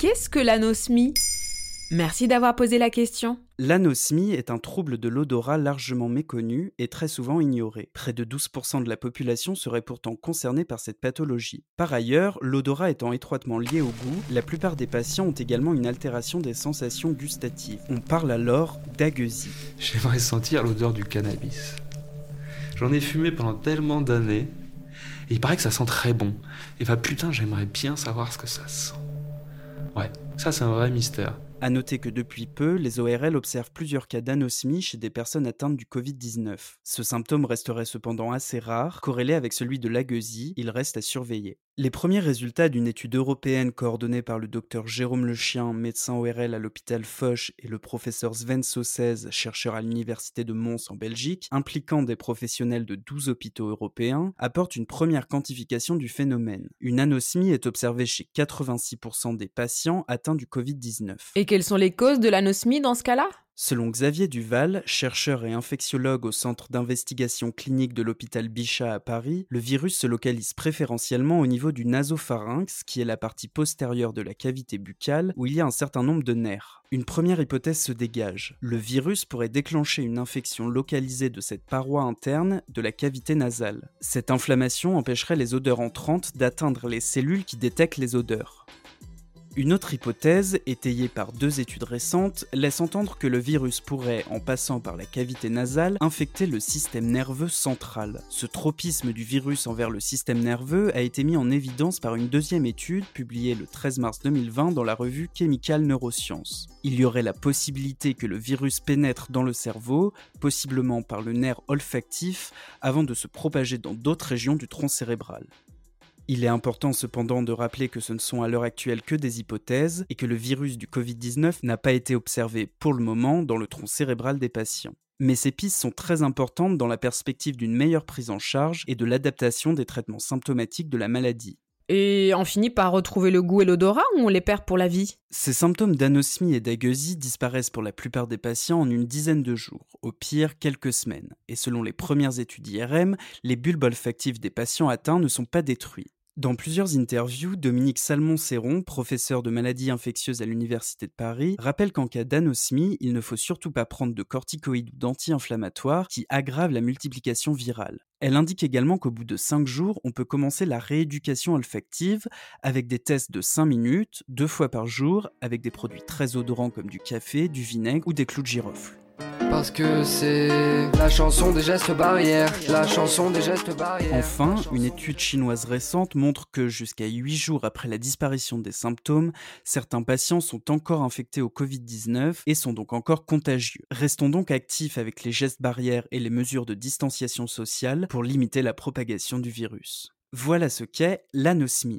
qu'est-ce que l'anosmie? Merci d'avoir posé la question. L'anosmie est un trouble de l'odorat largement méconnu et très souvent ignoré. Près de 12% de la population serait pourtant concernée par cette pathologie. Par ailleurs, l'odorat étant étroitement lié au goût, la plupart des patients ont également une altération des sensations gustatives. On parle alors d'agueusie. J'aimerais sentir l'odeur du cannabis. J'en ai fumé pendant tellement d'années. Et il paraît que ça sent très bon. Et bah putain, j'aimerais bien savoir ce que ça sent. Ouais, ça c'est un vrai mystère. A noter que depuis peu, les ORL observent plusieurs cas d'anosmie chez des personnes atteintes du Covid-19. Ce symptôme resterait cependant assez rare, corrélé avec celui de l'agueusie, il reste à surveiller. Les premiers résultats d'une étude européenne coordonnée par le docteur Jérôme Lechien, médecin ORL à l'hôpital Foch, et le professeur Sven Sossez, chercheur à l'université de Mons en Belgique, impliquant des professionnels de 12 hôpitaux européens, apportent une première quantification du phénomène. Une anosmie est observée chez 86% des patients atteints du Covid-19. Et quelles sont les causes de l'anosmie dans ce cas-là? Selon Xavier Duval, chercheur et infectiologue au centre d'investigation clinique de l'hôpital Bichat à Paris, le virus se localise préférentiellement au niveau du nasopharynx, qui est la partie postérieure de la cavité buccale où il y a un certain nombre de nerfs. Une première hypothèse se dégage. Le virus pourrait déclencher une infection localisée de cette paroi interne de la cavité nasale. Cette inflammation empêcherait les odeurs entrantes d'atteindre les cellules qui détectent les odeurs. Une autre hypothèse, étayée par deux études récentes, laisse entendre que le virus pourrait, en passant par la cavité nasale, infecter le système nerveux central. Ce tropisme du virus envers le système nerveux a été mis en évidence par une deuxième étude publiée le 13 mars 2020 dans la revue Chemical Neuroscience. Il y aurait la possibilité que le virus pénètre dans le cerveau, possiblement par le nerf olfactif, avant de se propager dans d'autres régions du tronc cérébral. Il est important cependant de rappeler que ce ne sont à l'heure actuelle que des hypothèses et que le virus du Covid-19 n'a pas été observé pour le moment dans le tronc cérébral des patients. Mais ces pistes sont très importantes dans la perspective d'une meilleure prise en charge et de l'adaptation des traitements symptomatiques de la maladie. Et on finit par retrouver le goût et l'odorat ou on les perd pour la vie? Ces symptômes d'anosmie et d'agueusie disparaissent pour la plupart des patients en une dizaine de jours, au pire quelques semaines. Et selon les premières études IRM, les bulbes olfactifs des patients atteints ne sont pas détruits. Dans plusieurs interviews, Dominique Salmon-Serron, professeur de maladies infectieuses à l'Université de Paris, rappelle qu'en cas d'anosmie, il ne faut surtout pas prendre de corticoïdes ou d'anti-inflammatoires qui aggravent la multiplication virale. Elle indique également qu'au bout de 5 jours, on peut commencer la rééducation olfactive avec des tests de 5 minutes, deux fois par jour, avec des produits très odorants comme du café, du vinaigre ou des clous de girofle. Parce que c'est la chanson des gestes barrières, la chanson des gestes barrières. Enfin, une étude chinoise récente montre que jusqu'à 8 jours après la disparition des symptômes, certains patients sont encore infectés au Covid-19 et sont donc encore contagieux. Restons donc actifs avec les gestes barrières et les mesures de distanciation sociale pour limiter la propagation du virus. Voilà ce qu'est l'anosmie.